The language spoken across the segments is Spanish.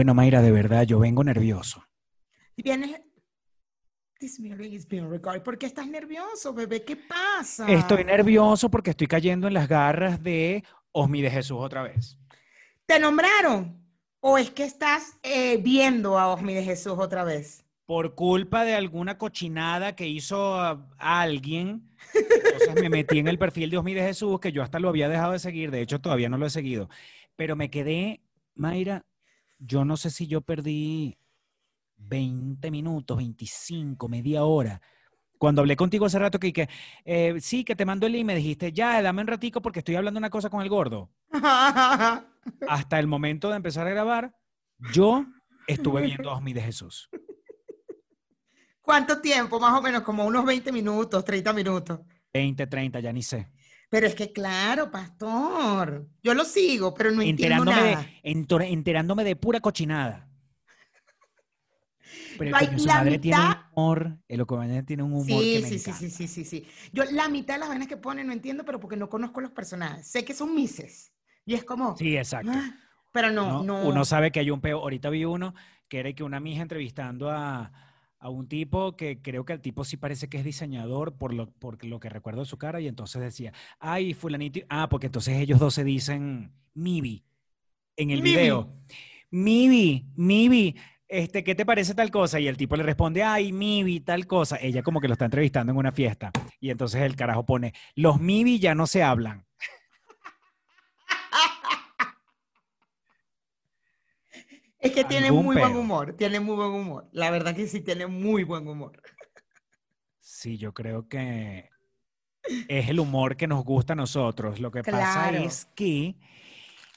Bueno, Mayra, de verdad, yo vengo nervioso. Vienes. This meeting is being recorded. ¿Por qué estás nervioso, bebé? ¿Qué pasa? Estoy nervioso porque estoy cayendo en las garras de Osmi de Jesús otra vez. ¿Te nombraron? ¿O es que estás eh, viendo a Osmi de Jesús otra vez? Por culpa de alguna cochinada que hizo a- a alguien, entonces me metí en el perfil de Osmi de Jesús, que yo hasta lo había dejado de seguir, de hecho todavía no lo he seguido, pero me quedé, Mayra, yo no sé si yo perdí 20 minutos, 25, media hora. Cuando hablé contigo hace rato que, que eh, sí, que te mando el link, me dijiste, ya, dame un ratico porque estoy hablando una cosa con el gordo. Hasta el momento de empezar a grabar, yo estuve viendo a Osmi de Jesús. ¿Cuánto tiempo? Más o menos, como unos 20 minutos, 30 minutos. 20, 30, ya ni sé. Pero es que claro, pastor. Yo lo sigo, pero no entiendo enterándome nada. de, enterándome de pura cochinada. Pero Ay, su la madre tiene un mitad- humor, el Ocobaña tiene un humor que Sí, me sí, sí, encanta. sí, sí, sí, sí. Yo la mitad de las vainas que ponen no entiendo, pero porque no conozco los personajes. Sé que son mises. Y es como, Sí, exacto. ah, pero no, Uno, no. uno sabe que hay un peo. Ahorita vi uno que era que una mija entrevistando a, a un tipo que creo que el tipo sí parece que es diseñador por lo, por lo que recuerdo de su cara y entonces decía, ay, fulanito, ah, porque entonces ellos dos se dicen Mibi en el Mibi. video. Mibi, Mibi, este, ¿qué te parece tal cosa? Y el tipo le responde, ay, Mibi, tal cosa. Ella como que lo está entrevistando en una fiesta y entonces el carajo pone, los Mibi ya no se hablan. Es que tiene muy buen humor, tiene muy buen humor. La verdad que sí tiene muy buen humor. Sí, yo creo que es el humor que nos gusta a nosotros. Lo que pasa es que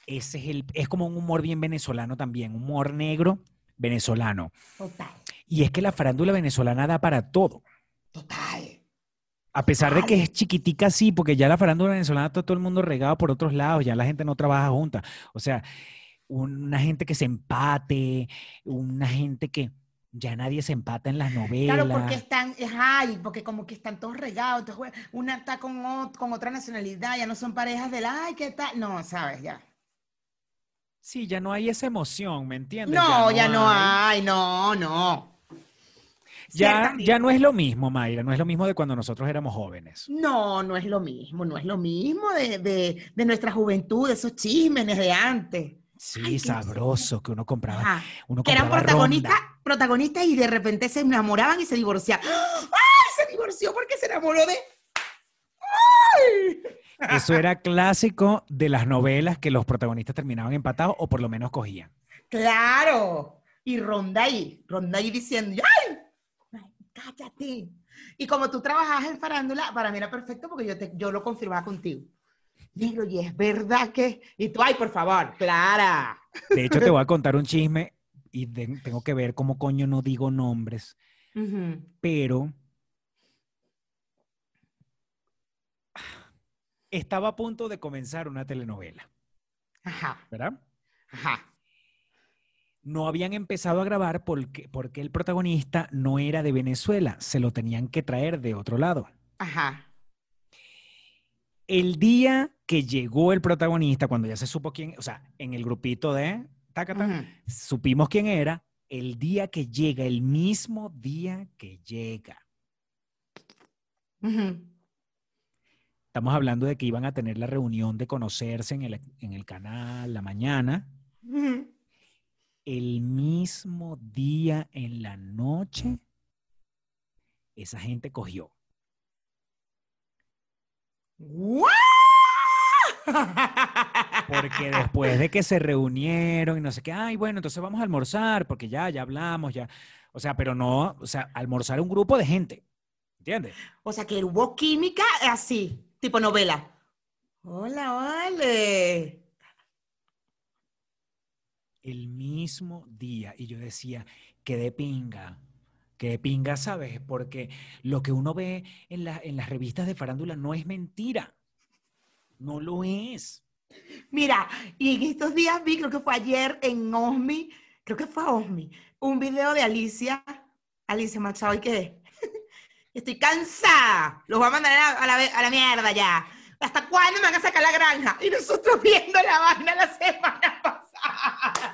ese es el, es como un humor bien venezolano también, humor negro venezolano. Total, Y es que la farándula venezolana da para todo. total. A pesar de que es chiquitica, sí, porque ya la farándula venezolana está todo el mundo regado por otros lados, ya la gente no trabaja junta. O sea, una gente que se empate, una gente que ya nadie se empata en las novelas. Claro, porque están, es, ay, porque como que están todos regados, entonces una está con, ot- con otra nacionalidad, ya no son parejas del, ay, ¿qué tal? No, sabes, ya. Sí, ya no hay esa emoción, ¿me entiendes? No, ya no hay, no, no. Ya, ya no es lo mismo, Mayra, no es lo mismo de cuando nosotros éramos jóvenes. No, no es lo mismo, no es lo mismo de, de, de nuestra juventud, de esos chismes de antes. Sí, Ay, sabroso, que uno compraba, Ajá. uno Que eran protagonistas, ronda. protagonistas y de repente se enamoraban y se divorciaban. ¡Ay! Se divorció porque se enamoró de. ¡Ay! Eso era clásico de las novelas que los protagonistas terminaban empatados o por lo menos cogían. Claro. Y ronda ahí, ronda ahí diciendo, ¡ay! Ay, Cállate. Y como tú trabajabas en farándula, para mí era perfecto porque yo, te, yo lo confirmaba contigo. Negro, y es verdad que. Y tú, ay, por favor, Clara. De hecho, te voy a contar un chisme y de- tengo que ver cómo coño no digo nombres, pero estaba a punto de comenzar una telenovela, Ajá, ¿verdad? ajá. no habían empezado a grabar porque, porque el protagonista no era de Venezuela, se lo tenían que traer de otro lado. Ajá. El día que llegó el protagonista, cuando ya se supo quién, o sea, en el grupito de Tacata, supimos quién era, el día que llega, el mismo día que llega. Estamos hablando de que iban a tener la reunión de conocerse en el, en el canal la mañana. El mismo día en la noche, esa gente cogió. Porque después de que se reunieron y no sé qué, ay, bueno, entonces vamos a almorzar, porque ya, ya hablamos, ya. O sea, pero no, o sea, almorzar un grupo de gente. ¿Entiendes? O sea, que hubo química así, tipo novela. Hola, vale. El mismo día. Y yo decía, que de pinga, de pinga, ¿sabes? Porque lo que uno ve en, la- en las revistas de farándula no es mentira. No lo es. Mira, y en estos días vi, creo que fue ayer en Osmi, creo que fue Osmi, un video de Alicia, Alicia Machado, y que estoy cansada, los voy a mandar a la- a la mierda ya. ¿Hasta cuándo me van a sacar la granja? Y nosotros viendo la vaina la semana pasada.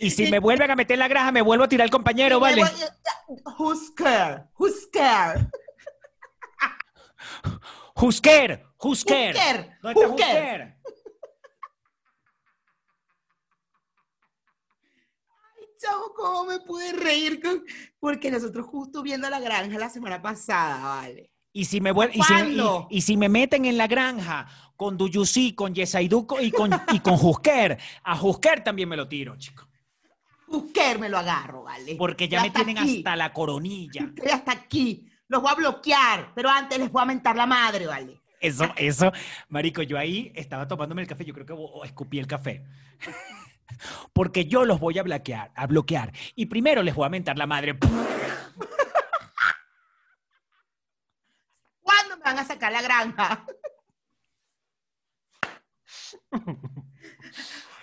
Y si me vuelven a meter en la granja, me vuelvo a tirar el compañero, Y ¿vale? voy- Who's care? Who's care? ¿Dónde está Husker. Husker? Chavo, ¿cómo me pude reír? con- Porque nosotros justo viendo la granja la semana pasada, ¿vale? Y si me vuel- y si, ¿Cuándo? y- y si me meten en la granja con Duyusí, con Yesaidu co- y con, y con Husker, a Husker también me lo tiro, chico. Husker me lo agarro, ¿vale? Porque ya me tienen aquí. hasta la coronilla. Estoy hasta aquí. Los voy a bloquear, pero antes les voy a mentar la madre, ¿vale? Eso, eso, marico, yo ahí estaba tomándome el café, yo creo que escupí el café. Porque yo los voy a bloquear, a bloquear. Y primero les voy a mentar la madre. ¿Cuándo me van a sacar la granja?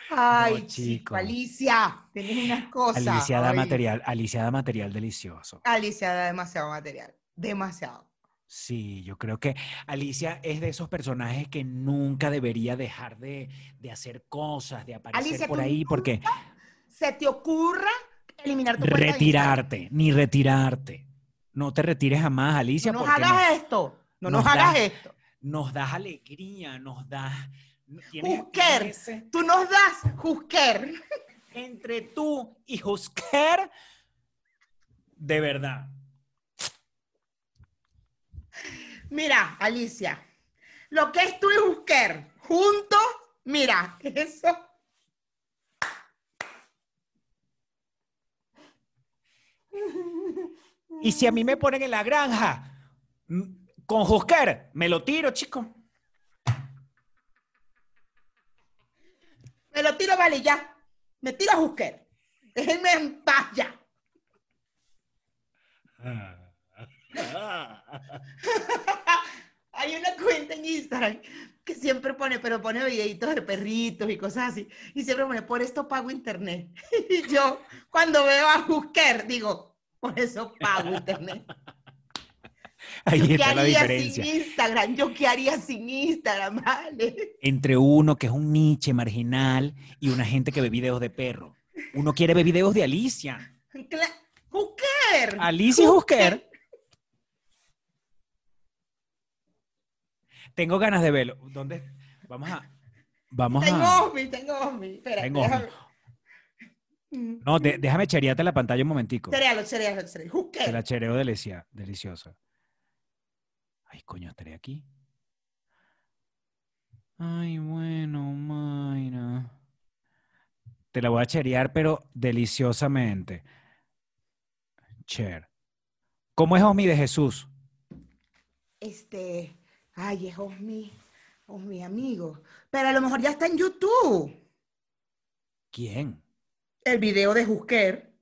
Ay, No, chico. Alicia, tienes unas cosas. Alicia da material, Alicia da material delicioso. Alicia da demasiado material. Demasiado. Sí, yo creo que Alicia es de esos personajes que nunca debería dejar de, de hacer cosas, de aparecer Alicia, por ahí, porque ¿Se te ocurra eliminar tu retirarte, ni retirarte. No te retires jamás, Alicia, No nos hagas esto. No nos nos, hagas da- esto. nos das alegría, nos das... ese- Tú nos das, Husker. entre tú y Husker, de verdad. Mira, Alicia, lo que es tú y Husker juntos, mira, eso. Y si a mí me ponen en la granja con Husker, me lo tiro, chico. Me lo tiro, vale, ya. Me tiro a Husker. Déjenme en paz ya. Hay una cuenta en Instagram que siempre pone, pero pone videitos de perritos y cosas así. Y siempre pone, por esto pago internet. Y yo, cuando veo a Husker, digo, por eso pago internet. Ahí ¿Yo qué la haría diferencia. sin Instagram? ¿Yo qué haría sin Instagram? Vale. Entre uno que es un niche marginal y una gente que ve videos de perro. Uno quiere ver videos de Alicia. Cla- Husker. Alicia Husker. Tengo ganas de verlo. ¿Dónde? Vamos a. Vamos Tengo a. Tengo Osmi. Espera, Tengo déjame. Mm. No, de- déjame cherearte la pantalla un momentico. Cerealo, cerealo, cerealo. Te la chereo delicia, deliciosa. Ay, coño, estaré aquí. Ay, bueno, Mayra. Te la voy a cherear, pero deliciosamente. Cher. ¿Cómo es Osmi de Jesús? Este, ay, es Osmi, Osmi amigo. Pero a lo mejor ya está en YouTube. ¿Quién? El video de Husker.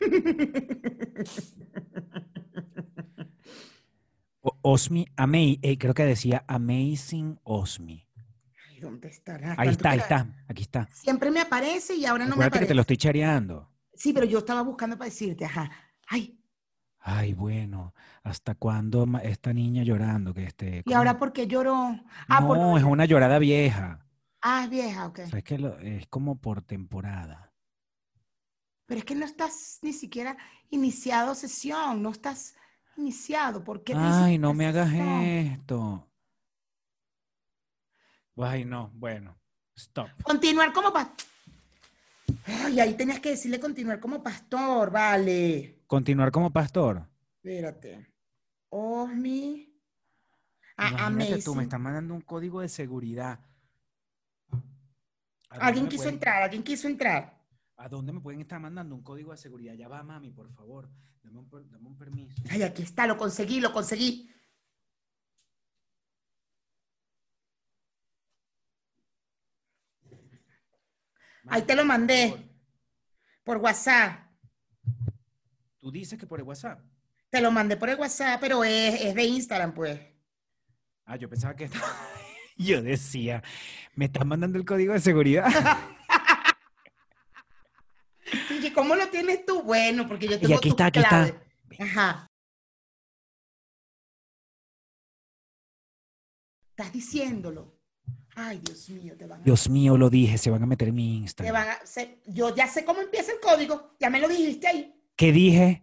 Osmi, Amei, eh, creo que decía Amazing Osmi. Ay, ¿Dónde estará? Ahí está, ahí está, aquí está. Siempre me aparece y ahora no me Acuérdate que aparece. te lo estoy chereando. Sí, pero yo estaba buscando para decirte, ajá. Ay, Ay, bueno, ¿hasta cuándo esta niña llorando? Que este, ¿y ahora por qué lloró? Ah, por- no, es una llorada vieja. ah, es vieja, ok. O sea, es que lo- es como por temporada. Pero es que no estás ni siquiera iniciado sesión, no estás iniciado. ¿Por qué te Ay, no me hagas esto. Ay, no, bueno, stop. Continuar como pastor. Ay, ahí tenías que decirle continuar como pastor, vale. Continuar como pastor. Espérate. Osmi. Ah, Imagínate tú, me están mandando un código de seguridad. ¿A dónde Alguien quiso entrar, alguien quiso entrar. ¿A dónde me pueden estar mandando un código de seguridad? Ya va, mami, por favor. Dame un, per- dame un permiso. Ay, aquí está, lo conseguí, lo conseguí. Ahí te lo mandé. Por WhatsApp. Tú dices que por el WhatsApp. Te lo mandé por el WhatsApp, pero es, es de Instagram, pues. Ah, yo pensaba que estaba... Yo decía, me están mandando el código de seguridad. Y ¿Cómo lo tienes tú? Bueno, porque yo Y tengo aquí tu está, aquí clave. está. Ajá. Estás diciéndolo. Ay, Dios mío, te van a... Dios mío, lo dije, se van a meter en mi te Instagram. van a- se- yo ya sé cómo empieza el código, ya me lo dijiste ahí. ¿Qué dije?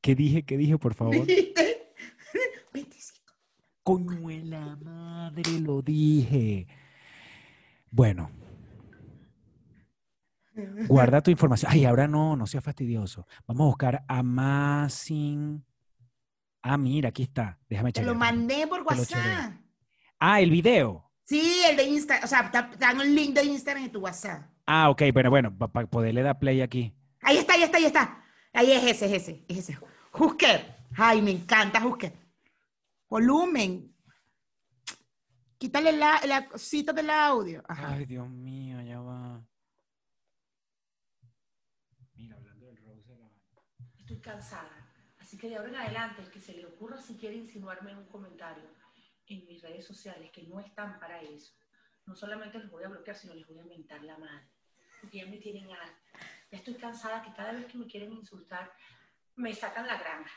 ¿Qué dije? ¿Qué dije, por favor? ¿Viste? 25. Coño la madre, lo dije. Bueno, guarda tu información. Ay, ahora no, no sea fastidioso. Vamos a buscar Amazing. Ah, mira, aquí está. Déjame Te lo checar. mandé por WhatsApp. Ah, el video. Sí, el de Instagram. O sea, te dan el link de Instagram en tu WhatsApp. Ah, ok, pero bueno, para poderle dar play aquí. Ahí está, ahí está, ahí está. Ahí es ese, es ese, es ese. Husker. Ay, me encanta Husker. Volumen. Quítale la, la cosita del audio. Ajá. Ay, Dios mío, ya va. Mira, hablando del Rose de la Estoy cansada. Así que de ahora en adelante, el que se le ocurra si quiere insinuarme en un comentario en mis redes sociales que no están para eso, no solamente los voy a bloquear, sino les voy a mentar la madre. Porque ya me tienen harta. Ya estoy cansada que cada vez que me quieren insultar, me sacan la granja.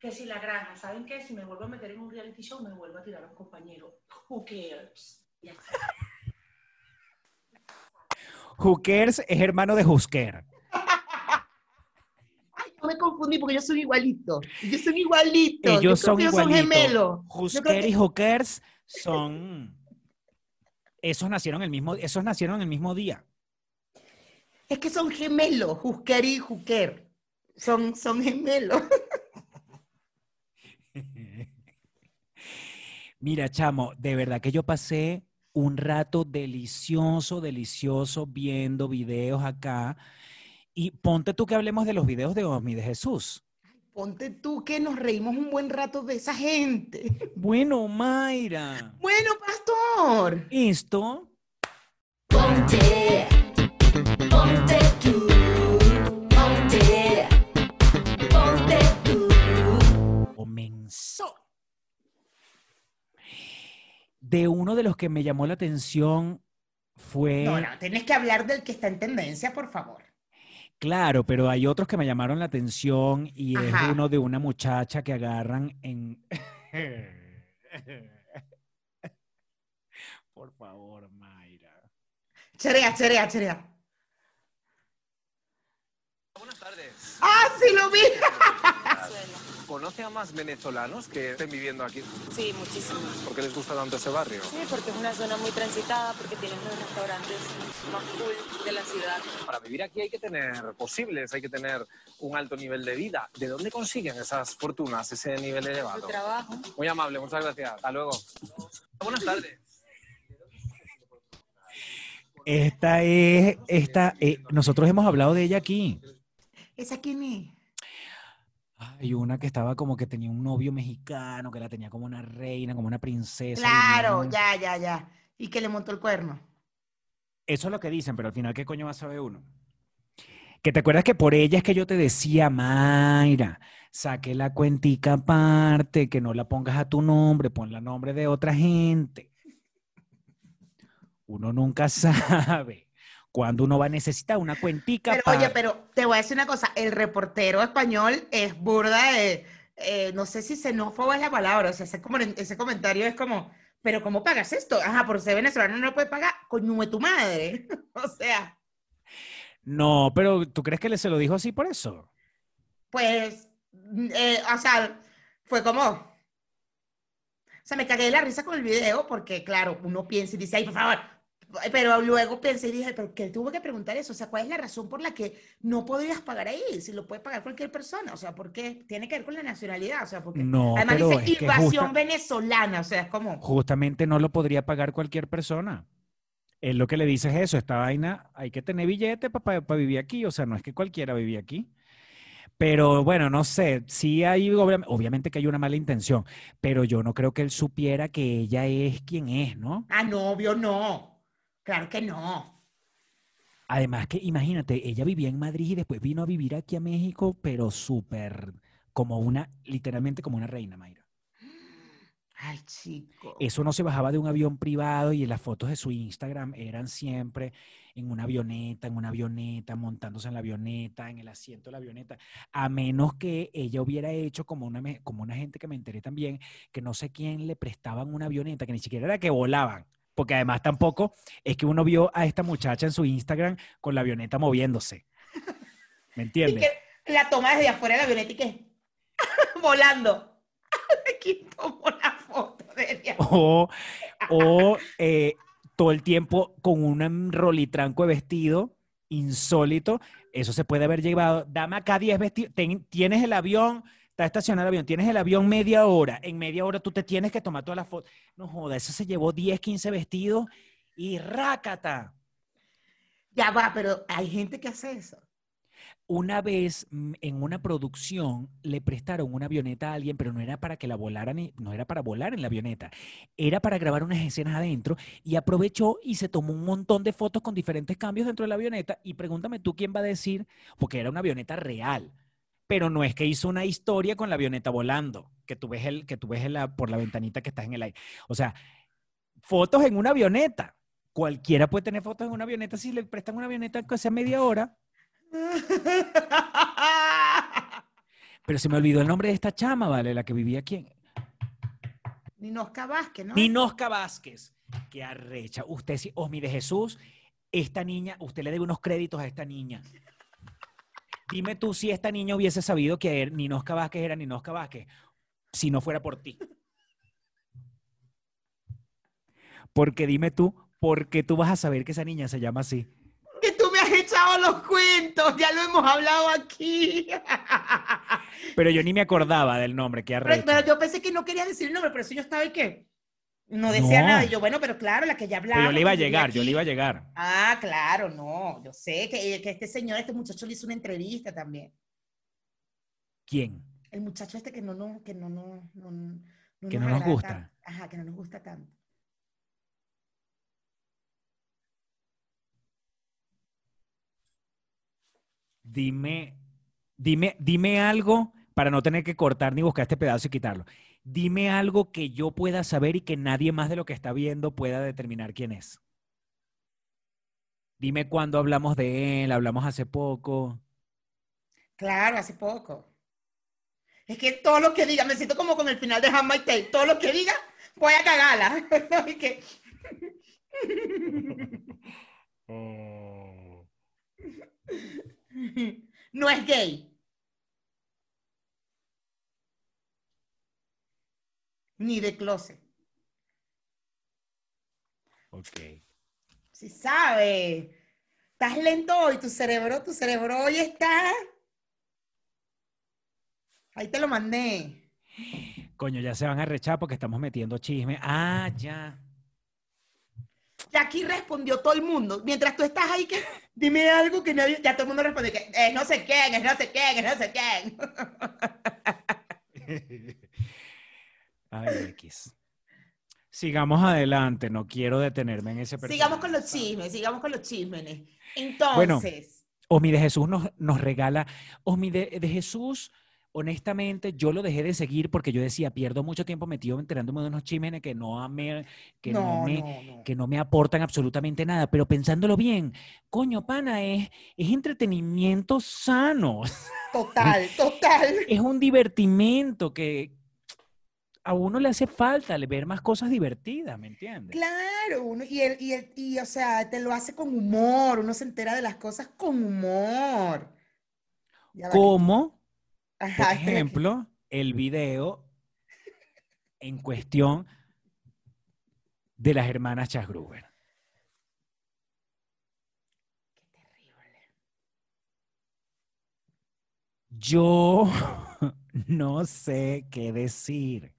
Que si la granja, ¿saben qué? Si me vuelvo a meter en un reality show, me vuelvo a tirar a un compañero. Who cares? Ya está. Hookers es hermano de Husker. No me confundí porque ellos son igualitos. Ellos son igualitos. Yo Ellos creo son que son gemelos. Yo Husker que- y Hookers son. Esos nacieron el mismo, esos nacieron el mismo día. Es que son gemelos, Husker y Husker. Son, son gemelos. Mira, chamo, de verdad que yo pasé un rato delicioso, delicioso viendo videos acá. Y ponte tú que hablemos de los videos de Osmi de Jesús. Ponte tú que nos reímos un buen rato de esa gente. Bueno, Mayra, Bueno, pastor. esto Ponte, ponte tú, ponte, ponte tú. comenzó. De uno de los que me llamó la atención fue, No, no, tienes que hablar del que está en tendencia, por favor. Claro, pero hay otros que me llamaron la atención y es uno de una muchacha que agarran en... Por favor, Mayra. Cherea, cherea, cherea. Buenas tardes. ¡Ah, sí lo vi! ¿Conoce a más venezolanos que estén viviendo aquí? Sí, muchísimo. ¿Por qué les gusta tanto ese barrio? Sí, porque es una zona muy transitada, porque tiene los restaurantes más cool de la ciudad. Para vivir aquí hay que tener posibles, hay que tener un alto nivel de vida. ¿De dónde consiguen esas fortunas, ese nivel Su elevado? trabajo. Muy amable, muchas gracias. Hasta luego. Buenas tardes. Esta es, esta, eh, nosotros hemos hablado de ella aquí. ¿Esa quién es? Hay una que estaba como que tenía un novio mexicano, que la tenía como una reina, como una princesa. Claro, ya, ya, ya. Y que le montó el cuerno. Eso es lo que dicen, pero al final, ¿qué coño va a saber uno? Que te acuerdas que por ella es que yo te decía, Mayra, saque la cuentica aparte, que no la pongas a tu nombre, pon la nombre de otra gente. Uno nunca sabe cuándo uno va a necesitar una cuentica Pero oye, pero te voy a decir una cosa, el reportero español es burda de, eh, no sé si xenófobo es la palabra, o sea, ese, como- ese comentario es como, pero ¿cómo pagas esto? Ajá, por ser venezolano no lo puedes pagar, coño de tu madre. o sea, No, pero ¿tú crees que le se lo dijo así por eso? pues, eh, o sea, fue como, o sea, me cagué de la risa con el video porque, claro, uno piensa y dice, ay, por favor, pero luego pensé y dije, pero que tuvo que preguntar eso, o sea, ¿cuál es la razón por la que no podrías pagar ahí? Si lo puede pagar cualquier persona, o sea, porque tiene que ver con la nacionalidad, o sea, porque No, además pero dice es invasión venezolana, o sea, es como, justamente no lo podría pagar cualquier persona. Él lo que le dice es eso, esta vaina hay que tener billete para vivir aquí, o sea, no es que cualquiera vivía aquí. Pero bueno, no sé, sí hay, obvia- obviamente que hay una mala intención, pero yo no creo que él supiera que ella es quien es, ¿no? ah, no, obvio, no, claro que no. Además que imagínate, ella vivía en Madrid y después vino a vivir aquí a México, pero súper, como una, literalmente como una reina, Mayra. Ay, chico. Eso no se bajaba de un avión privado y las fotos de su Instagram eran siempre en una avioneta, en una avioneta, montándose en la avioneta, en el asiento de la avioneta, a menos que ella hubiera hecho como una, como una gente que me enteré también, que no sé quién le prestaban una avioneta, que ni siquiera era que volaban, porque además tampoco es que uno vio a esta muchacha en su Instagram con la avioneta moviéndose. ¿Me Y entiendes? que la toma desde afuera de la avioneta y que volando. Aquí la foto desde afuera. O, o eh, todo el tiempo con un rolitranco de vestido insólito. Eso se puede haber llevado. Dame acá 10 vestidos. Ten- tienes el avión, está estacionado el avión, tienes el avión media hora. En media hora tú te tienes que tomar todas las fotos. No joda, eso se llevó 10, 15 vestidos y rácata. Ya va, pero hay gente que hace eso. Una vez mm, en una producción le prestaron una avioneta a alguien, pero no era para que la volaran, y- no era para volar en la avioneta, era para grabar unas escenas adentro y aprovechó y se tomó un montón de fotos con diferentes cambios dentro de la avioneta y pregúntame tú quién va a decir, porque era una avioneta real, pero no es que hizo una historia con la avioneta volando, que tú ves, el, que tú ves por la ventanita que estás en el aire. O sea, fotos en una avioneta. Cualquiera puede tener fotos en una avioneta si le prestan una avioneta que sea media hora. Pero se me olvidó el nombre de esta chama, ¿vale? La que vivía aquí. Ninosca Vázquez, ¿no? Ninosca Vázquez. Qué arrecha. Usted sí, Osmi de Jesús, esta niña, usted le debe unos créditos a esta niña. Dime tú si esta niña hubiese sabido que er- Ninosca Vázquez era Ninosca Vázquez, si no fuera por ti. Porque dime tú, ¿por qué tú vas a saber que esa niña se llama así? Que tú me has echado los cuentos, ya lo hemos hablado aquí. Pero yo ni me acordaba del nombre, qué Pero, arrecha. pero yo pensé que no quería decir el nombre, pero eso yo estaba y que no decía No. nada. Y yo, bueno, pero claro, la que ya hablaba. Pero yo le iba a llegar, yo le iba a llegar. Ah, claro, no. Yo sé que, que este señor, este muchacho le hizo una entrevista también. ¿Quién? El muchacho este que no, no, que no, no, Que no nos agrada gusta. tanto. Ajá, que no nos gusta tanto. Dime, dime, dime algo para no tener que cortar ni buscar este pedazo y quitarlo. Dime algo que yo pueda saber y que nadie más de lo que está viendo pueda determinar quién es. Dime cuándo hablamos de él, hablamos hace poco. Claro, hace poco. Es que todo lo que diga, me siento como con el final de Handmaid's Tale. Todo lo que diga, voy a cagarla. Que- No es gay. Ni de closet. Ok. Si sabe. Estás lento hoy, tu cerebro, tu cerebro hoy está. Ahí te lo mandé. Coño, ya se van a rechar porque estamos metiendo chisme. Ah, ya. Ya aquí respondió todo el mundo. Mientras tú estás ahí, que dime algo que nadie. Ya todo el mundo responde que es no sé quién, es no sé quién, es no sé quién. Ay, X. Sigamos adelante, no quiero detenerme en ese sigamos con los personaje. chismes, sigamos con los chismes. Entonces, Osmi de Jesús nos, nos regala. Osmi de, de Jesús, honestamente, yo lo dejé de seguir porque yo decía, pierdo mucho tiempo metido enterándome de unos chismes que no me, que no, no, me, no, no. que no me aportan absolutamente nada. Pero pensándolo bien, coño, pana, es, es entretenimiento sano. Total, total. es un divertimento que a uno le hace falta ver más cosas divertidas, ¿me entiendes? Claro, uno, y, el, y, el, y, o sea, te lo hace con humor, uno se entera de las cosas con humor. Como, por Ajá, ejemplo, el video en cuestión de las hermanas Chasgruber. Qué terrible. Yo no sé qué decir.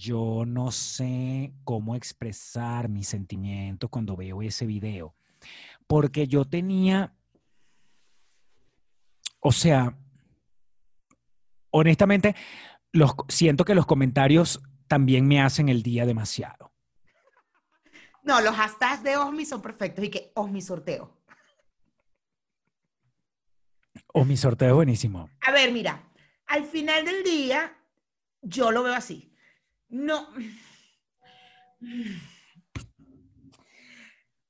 Yo no sé cómo expresar mis sentimientos cuando veo ese video. Porque yo tenía, o sea, honestamente, los, siento que los comentarios también me hacen el día demasiado. No, los hashtags de Osmi son perfectos y que Osmi sorteo. O mi sorteo es buenísimo. A ver, mira, al final del día, yo lo veo así. No.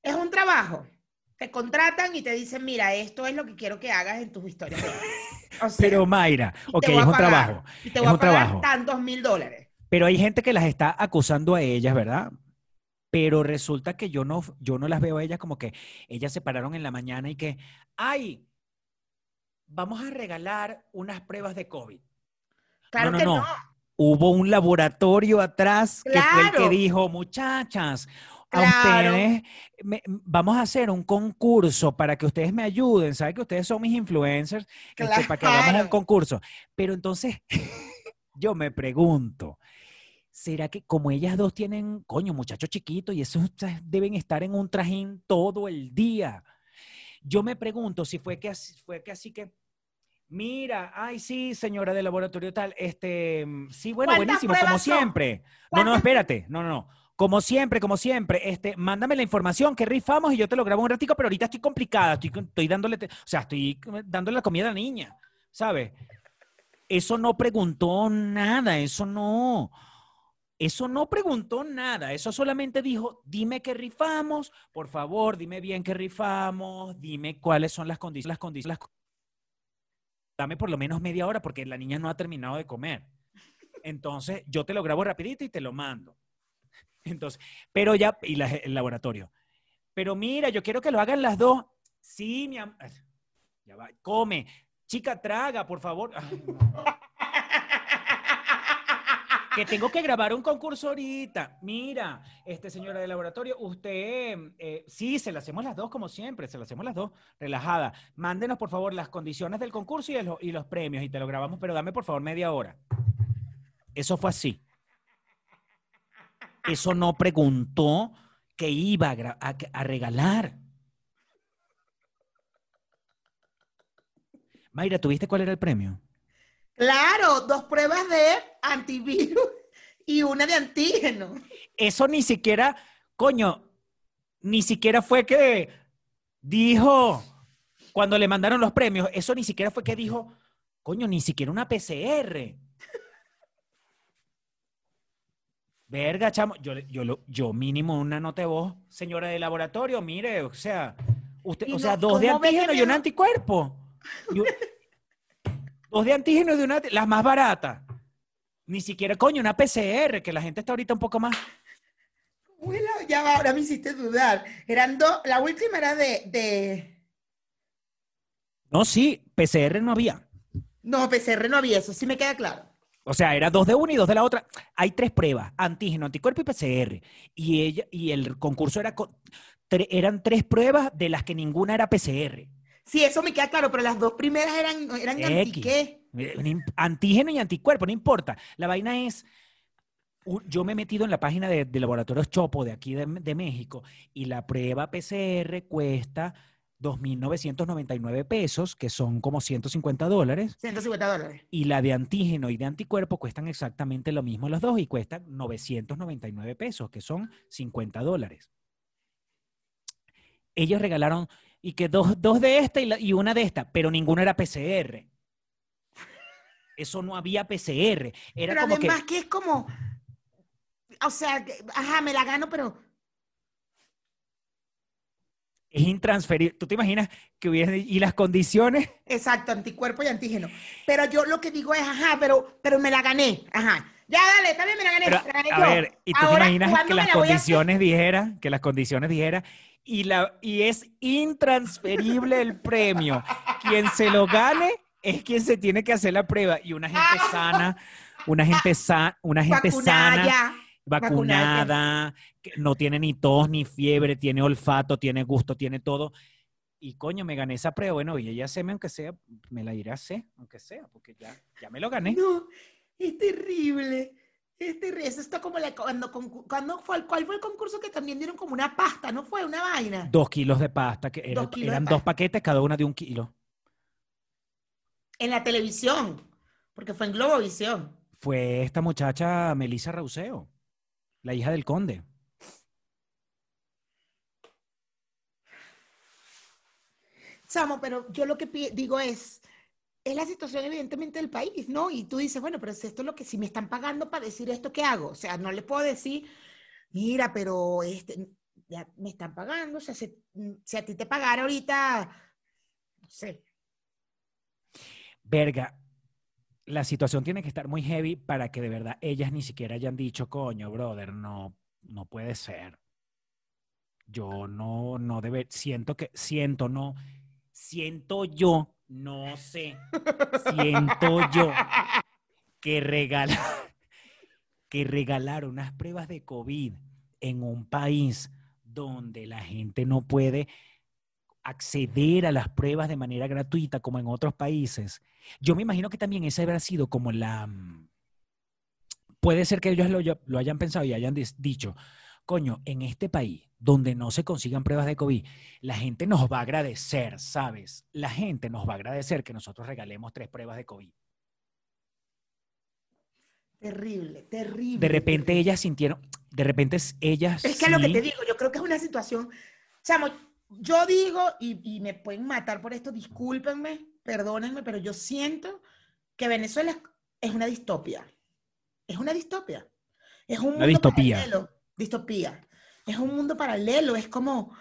Es un trabajo. Te contratan y te dicen, mira, esto es lo que quiero que hagas en tus historias. O sea, Pero Mayra, ok, es a un pagar, trabajo. Y te es voy a un pagar trabajo. tantos mil dólares. Pero hay gente que las está acusando a ellas, ¿verdad? Pero resulta que yo no, yo no las veo a ellas como que ellas se pararon en la mañana y que, ay, vamos a regalar unas pruebas de COVID. Claro no, que no, no. Hubo un laboratorio atrás que fue el que dijo, muchachas, a ustedes me- vamos a hacer un concurso para que ustedes me ayuden. Saben que ustedes son mis influencers, este, para que hagamos un concurso. Pero entonces, yo me pregunto, ¿será que como ellas dos tienen, coño, muchachos chiquitos y esos deben estar en un trajín todo el día? Yo me pregunto si fue que así, fue que así que, mira, ay, sí, señora del laboratorio tal, este, mm, sí, bueno, ¿Cuántas buenísimo, como siempre. No, no, ¿Cuántas- espérate, no, no, no. Como siempre, como siempre, este, mándame la información que rifamos y yo te lo grabo un ratico, pero ahorita estoy complicada, estoy, estoy dándole, o sea, estoy dándole la comida a la niña, ¿sabes? Eso no preguntó nada, eso no, eso no preguntó nada, eso solamente dijo, dime qué rifamos, por favor, dime bien qué rifamos, dime cuáles son las condiciones, las condiciones, las dame por lo menos media hora porque la niña no ha terminado de comer. Entonces, yo te lo grabo rapidito y te lo mando. Entonces, pero ya, y el laboratorio. Pero mira, yo quiero que lo hagan las dos. Sí, mi am- Ya va, come. Chica, traga, por favor. Que tengo que grabar un concurso ahorita. Mira, este señora del laboratorio, usted, eh, sí, se la hacemos las dos como siempre, se la hacemos las dos, relajada. Mándenos, por favor, las condiciones del concurso y, los premios y te lo grabamos, pero dame, por favor, media hora. Eso fue así. Eso no preguntó que iba a- a regalar. Mayra, ¿tuviste cuál era el premio? Claro, dos pruebas de antivirus y una de antígeno. Eso ni siquiera, coño, ni siquiera fue que dijo, cuando le mandaron los premios, eso ni siquiera fue que dijo, coño, ni siquiera una PCR. Verga, chamo, yo, yo, yo mínimo una nota de voz, señora de laboratorio, mire, o sea, usted, o sea, dos de ¿cómo ve que antígeno y un anticuerpo. Dos de antígeno y de una, las más baratas. Ni siquiera, coño, una PCR, que la gente está ahorita un poco más. Bueno, ya va, ahora me hiciste dudar. Eran dos, la última era de, de... No, sí, PCR no había. No, PCR no había, eso sí me queda claro. O sea, era dos de una y dos de la otra. Hay tres pruebas, antígeno, anticuerpo y PCR. Y, ella, y el concurso era con- tre- eran tres pruebas de las que ninguna era PCR. Sí, eso me queda claro, pero las dos primeras eran, eran anti qué. Eh, Antígeno y anticuerpo, no importa. La vaina es, yo me he metido en la página de, de Laboratorios Chopo de aquí de, de México y la prueba PCR cuesta 2.999 pesos, que son como 150 dólares. 150 dólares. Y la de antígeno y de anticuerpo cuestan exactamente lo mismo los dos y cuestan 999 pesos, que son 50 dólares. Ellos regalaron y que dos, dos de esta y, la- y una de esta, pero ninguna era PCR. Eso no había PCR. Era pero como además que... es como, o sea, ajá, me la gano, pero es intransferible. ¿Tú te imaginas que hubiese y las condiciones? exacto, anticuerpo y antígeno. Pero yo lo que digo es, ajá, pero, pero me la gané, ajá. Ya, dale, está bien, me la gané. Pero, me la gané a yo. ver, ¿y tú te Ahora, imaginas ¿cuándo que las condiciones dijera, que las condiciones dijera, y, la, y es intransferible el premio? Quien se lo gane es quien se tiene que hacer la prueba. Y una gente sana, una gente, sa- una gente sana, vacunada. vacunada, que no tiene ni tos ni fiebre, tiene olfato, tiene gusto, tiene todo. Y coño, me gané esa prueba. Bueno, y ella se me, aunque sea, me la iré a hacer, aunque sea, porque ya, ya me lo gané. No, es terrible. Es terrible. Eso está como la, cuando, cuando fue, ¿cuál fue el concurso que también dieron como una pasta? ¿No fue una vaina? Dos kilos de pasta, que era- Dos eran pasta. dos paquetes, cada una de un kilo. En la televisión, porque fue en Globovisión. Fue esta muchacha Melissa Rauseo, la hija del conde. Chamo, pero yo lo que digo es, es la situación evidentemente del país, ¿no? Y tú dices, bueno, pero si esto es lo que, si me están pagando para decir esto, ¿qué hago? O sea, no le puedo decir, mira, pero este, ya me están pagando, o sea, si, si a ti te pagara ahorita, no sé, Verga, la situación tiene que estar muy heavy para que de verdad ellas ni siquiera hayan dicho, coño, brother, no, no puede ser. Yo no, no debe, siento que, siento, no, siento yo, no sé, siento yo que regalar, que regalar unas pruebas de COVID en un país donde la gente no puede acceder a las pruebas de manera gratuita como en otros países. Yo me imagino que también esa habrá sido como la... mm, Puede ser que ellos lo, lo hayan pensado y hayan dicho, coño, en este país donde no se consigan pruebas de COVID, la gente nos va a agradecer, ¿sabes? La gente nos va a agradecer que nosotros regalemos tres pruebas de COVID. terrible, terrible. De repente terrible. ellas sintieron, de repente ellas... Es que es lo que sí- te digo, yo creo que es una situación, chamo, yo digo, y, y me pueden matar por esto, discúlpenme, perdónenme, pero yo siento que Venezuela es, una distopia. Es una distopia. Es un mundo distopía. paralelo. Distopía. Es un mundo paralelo, es como,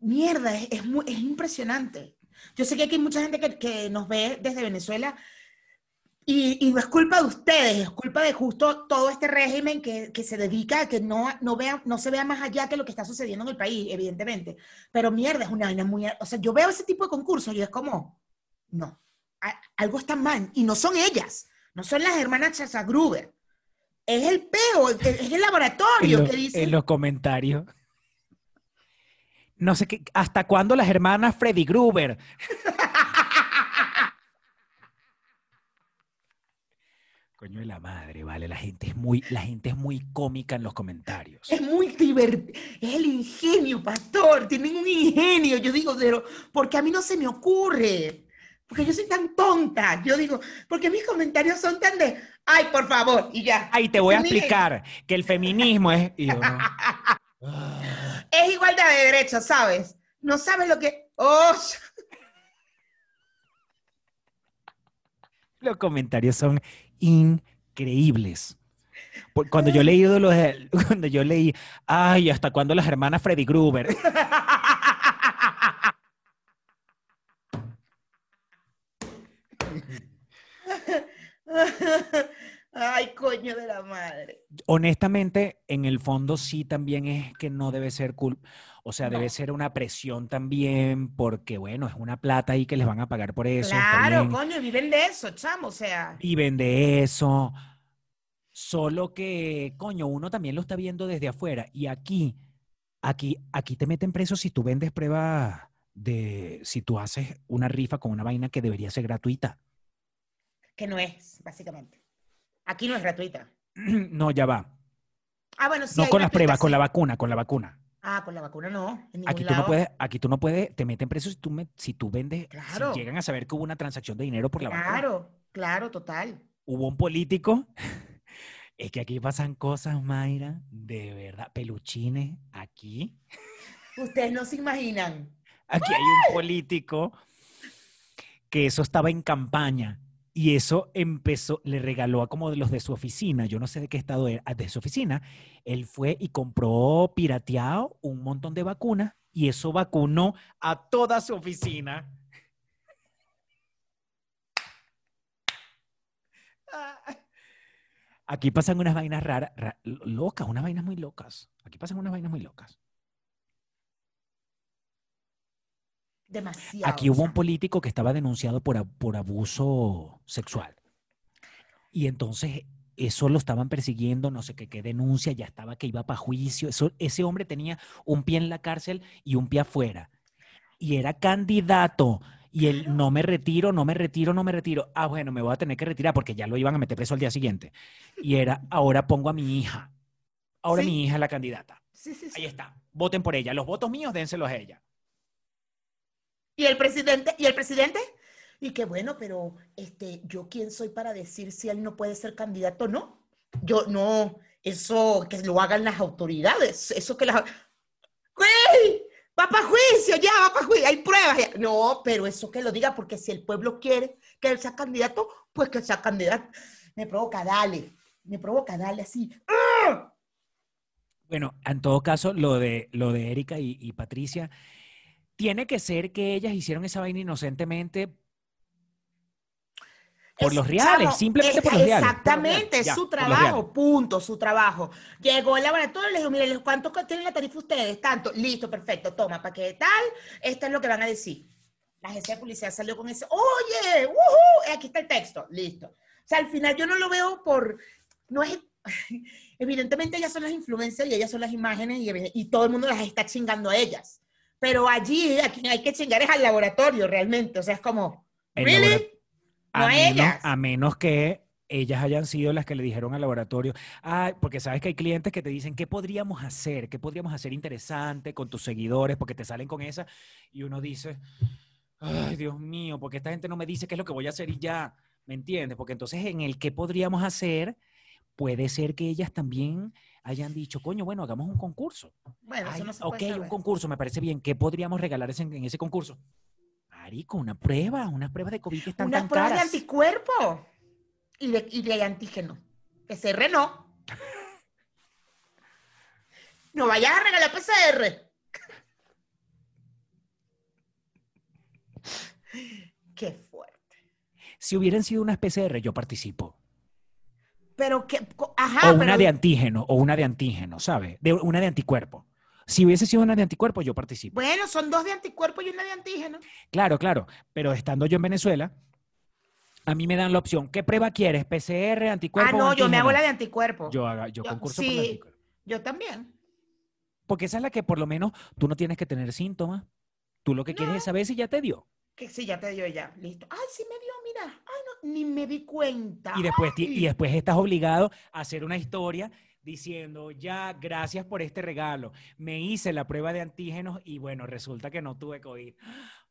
mierda, es, es, muy- es impresionante. Yo sé que aquí hay mucha gente que, que nos ve desde Venezuela y, y no es culpa de ustedes, es culpa de justo todo este régimen que, que se dedica a que no, no, vea, no se vea más allá que lo que está sucediendo en el país, evidentemente. Pero mierda, es una vaina muy... O sea, yo veo ese tipo de concursos y es como, no, a- algo está mal. Y no son ellas, no son las hermanas Chacha Gruber. Es el peo, es el laboratorio en, lo- que dice... en los comentarios. No sé qué, hasta cuándo las hermanas Freddy Gruber. Coño de la madre, vale, la gente es muy, la gente es muy cómica en los comentarios. Es muy divertido. Es el ingenio, pastor. Tienen un ingenio. Yo digo, pero porque a mí no se me ocurre. Porque yo soy tan tonta. Yo digo, porque mis comentarios son tan de, ay, por favor, y ya. Ay, te voy a explicar que el feminismo es. yo, ¿no? Es igualdad de derechos, ¿sabes? No sabes lo que. ¡Oh! Los comentarios son increíbles. Cuando yo leí los, cuando yo leí, ay, ¿hasta cuándo las hermanas Freddy Gruber? Ay, coño de la madre. honestamente, en el fondo sí también es que no debe ser culpa, o sea, debe ser una presión también, porque bueno, es una plata ahí que les van a pagar por eso. Claro, coño, viven de eso, chamo. O sea, Viven de eso. Solo que, coño, uno también lo está viendo desde afuera. Y aquí, aquí, aquí te meten preso si tú vendes pruebas de, si tú haces una rifa con una vaina que debería ser gratuita. Que no es, básicamente. Aquí no es gratuita. No, ya va. Ah, bueno, sí. No hay con las pruebas, con la vacuna, con la vacuna. Ah, con la vacuna no. En Aquí tú no puedes, aquí tú no puedes, te meten preso si tú, me- si tú vendes, Claro. si llegan a saber que hubo una transacción de dinero por la vacuna. Claro, claro, total. Hubo un político, es que aquí pasan cosas, Mayra, de verdad, peluchines, aquí, Ustedes no se imaginan. aquí hay un político que eso estaba en campaña y eso empezó, le regaló a como de los de su oficina, yo no sé de qué estado era, de su oficina, él fue y compró pirateado un montón de vacunas y eso vacunó a toda su oficina. Aquí pasan unas vainas raras, ra- locas, unas vainas muy locas. Aquí pasan unas vainas muy locas. Demasiado. Aquí hubo un político que estaba denunciado por, por abuso sexual. Y entonces eso lo estaban persiguiendo, no sé qué, qué denuncia, ya estaba que iba para juicio. Eso, ese hombre tenía un pie en la cárcel y un pie afuera. Y era candidato. Y él, no me retiro, no me retiro, no me retiro. Ah, bueno, me voy a tener que retirar porque ya lo iban a meter preso al día siguiente. Y era, ahora pongo a mi hija. Ahora Sí. mi hija es la candidata. Sí, sí, sí. Ahí está. Voten por ella. Los votos míos, dénselos a ella. Y el presidente, y el presidente, y que bueno, pero este, yo quién soy para decir si él no puede ser candidato o no. Yo no, eso que lo hagan las autoridades, eso que las. ¡Güey! Va para juicio, ya, va para juicio, hay pruebas. ya. No, pero eso que lo diga, porque si el pueblo quiere que él sea candidato, pues que sea candidato. Me provoca, dale. Me provoca, dale así. Bueno, en todo caso, lo de, lo de Erika y, y Patricia, tiene que ser que ellas hicieron esa vaina inocentemente por los reales, chamo, simplemente es- por los reales. Exactamente, es su trabajo, punto, su trabajo. Llegó el laboratorio y le dijo, mire, ¿cuánto co- tienen la tarifa ustedes? Tanto, listo, perfecto, toma, ¿para qué tal? Esto es lo que van a decir. La agencia de publicidad salió con ese, oye, ¡wujú! aquí está el texto, listo. O sea, al final yo no lo veo por, no es, evidentemente ellas son las influencers y ellas son las imágenes y, y todo el mundo las está chingando a ellas. Pero allí a quien hay que chingar es al laboratorio realmente, o sea, es como, ¿really? No a, a menos, ellas. a menos que ellas hayan sido las que le dijeron al laboratorio, ah, porque sabes que hay clientes que te dicen, ¿qué podríamos hacer? ¿Qué podríamos hacer interesante con tus seguidores? Porque te salen con esa y uno dice, ay, Dios mío, porque esta gente no me dice qué es lo que voy a hacer y ya, ¿me entiendes? Porque entonces en el qué podríamos hacer, puede ser que ellas también hayan dicho, coño, bueno, hagamos un concurso. Bueno, Ay, eso no se ok, puede un saber. concurso, me parece bien. ¿Qué podríamos regalar en ese concurso? Marico, una prueba, unas pruebas de COVID que están Unas tan pruebas de anticuerpo y de, y de antígeno. PCR no. No vayas a regalar PCR. Qué fuerte. Si hubieran sido unas PCR, yo participo. Pero que, ajá, o una pero- de antígeno, o una de antígeno, ¿sabes? De, una de anticuerpo. Si hubiese sido una de anticuerpo, yo participo. bueno, son dos de anticuerpo y una de antígeno. Claro, claro. Pero estando yo en Venezuela, a mí me dan la opción. ¿Qué prueba quieres? ¿PCR, Ah, anticuerpo? o no, yo me hago la de anticuerpo. Yo, Yo, haga, yo Yo- concurso por la sí. anticuerpo. también. Porque esa es la que por lo menos tú no tienes que tener síntomas. Tú lo que quieres es saber si ya te dio. Que sí, ya te dio ya. Listo. Ay, sí me dio, mira. Ni me di cuenta. Y después, y después estás obligado a hacer una historia diciendo, ya, gracias por este regalo. Me hice la prueba de antígenos y bueno, resulta que no tuve COVID.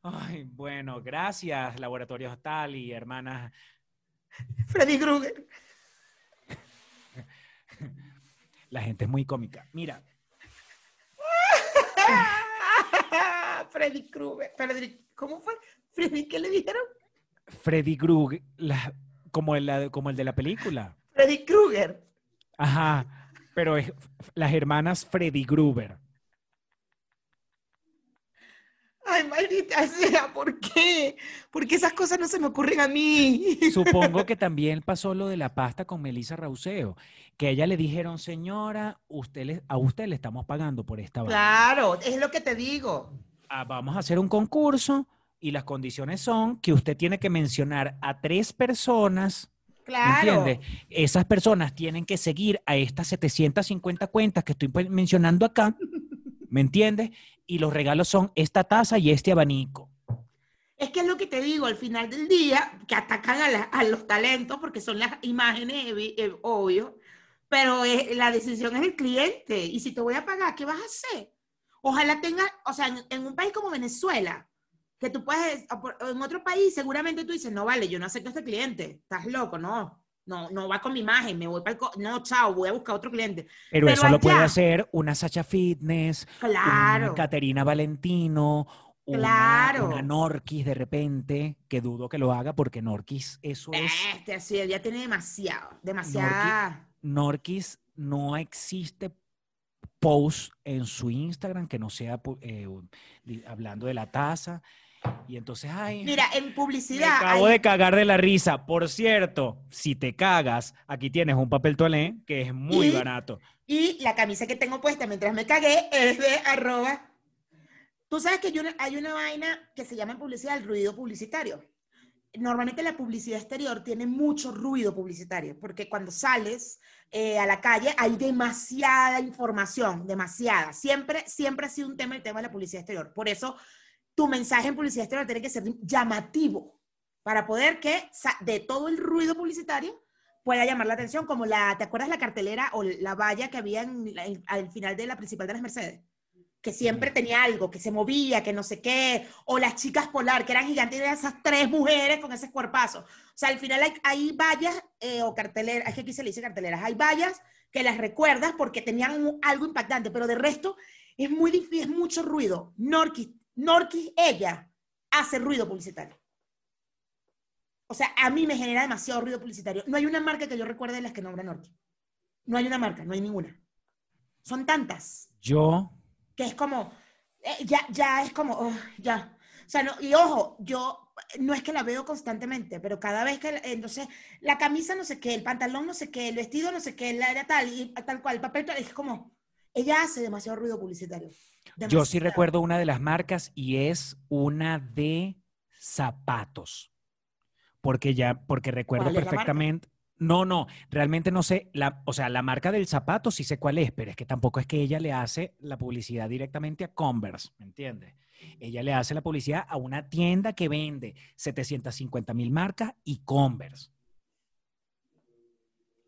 Ay, bueno, gracias, laboratorios tal y hermanas. Freddy Krueger. La gente es muy cómica. Mira, Freddy Krueger. Freddy- ¿Cómo fue? Freddy, ¿qué le dijeron? Freddy Krueger, como, el, la- como el de la película. Freddy Krueger. Ajá, pero es las hermanas Freddy Gruber. Ay, maldita sea, ¿por qué? Porque esas cosas no se me ocurren a mí. Supongo que también pasó lo de la pasta con Melissa Rauseo, que a ella le dijeron, señora, usted le- a usted le estamos pagando por esta vaina. Claro, es lo que te digo. Ah, vamos a hacer un concurso y las condiciones son que usted tiene que mencionar a tres personas, ¿me Claro. entiende? Esas personas tienen que seguir a estas 750 cuentas que estoy mencionando acá, ¿me entiendes? Y los regalos son esta taza y este abanico. Es que es lo que te digo, al final del día, que atacan a, la- a los talentos porque son las imágenes, eh, obvio, pero es- la decisión es del cliente. Y si te voy a pagar, ¿qué vas a hacer? Ojalá tenga, o sea, en, en un país como Venezuela, que tú puedes, o en otro país, seguramente tú dices, no vale, yo no acepto a este cliente, estás loco, no. No, no va con mi imagen, me voy para el... No, chao, voy a buscar otro cliente. Pero, Pero eso lo puede hacer una Sacha Fitness, Claro. una Caterina Valentino, una, Claro. una Norquis de repente, que dudo que lo haga porque Norquis, eso es, Este, así, ya tiene demasiado, demasiada. Norquis no existe post en su Instagram que no sea eh, hablando de la taza. Y entonces, ay, Mira, en me publicidad. acabo hay- de cagar de la risa. Por cierto, si te cagas, aquí tienes un papel toalé que es muy Y- barato. Y la camisa que tengo puesta mientras me cagué es de arroba. Tú sabes que hay una, hay una vaina que se llama en publicidad el ruido publicitario. Normalmente la publicidad exterior tiene mucho ruido publicitario, porque cuando sales eh, a la calle hay demasiada información, demasiada. Siempre, siempre ha sido un tema el tema de la publicidad exterior. Por eso tu mensaje en publicidad exterior tiene que ser llamativo para poder que de todo el ruido publicitario pueda llamar la atención, como la, ¿te acuerdas la cartelera o la valla que había en en- al final de la principal de las Mercedes? Que siempre tenía algo, que se movía, que no sé qué, o las chicas polar, que eran gigantes, y eran esas tres mujeres con ese cuerpazo. O sea, al final hay, hay vallas eh, o carteleras, es que aquí se le dice carteleras, hay vallas que las recuerdas porque tenían algo impactante, pero de resto Es muy difícil, es mucho ruido. Norquis, Norquis, ella, hace ruido publicitario. O sea, a mí me genera demasiado ruido publicitario. No hay una marca que yo recuerde de las que nombra Norquis. No hay una marca, no hay ninguna. Son tantas Yo, que es como, eh, ya, ya es como, oh, ya. O sea, no, y ojo, yo no es que la veo constantemente, pero cada vez que, entonces, la camisa no sé qué, el pantalón no sé qué, el vestido no sé qué, la era tal, y tal cual, el papel tal, es como, ella hace demasiado ruido publicitario. yo sí recuerdo una de las marcas y es una de zapatos. Porque ya, porque recuerdo perfectamente. No, no, realmente no sé, la, o sea, la marca del zapato sí sé cuál es, pero es que tampoco es que ella le hace la publicidad directamente a Converse, ¿me entiendes? Ella le hace la publicidad a una tienda que vende 750 mil marcas y Converse.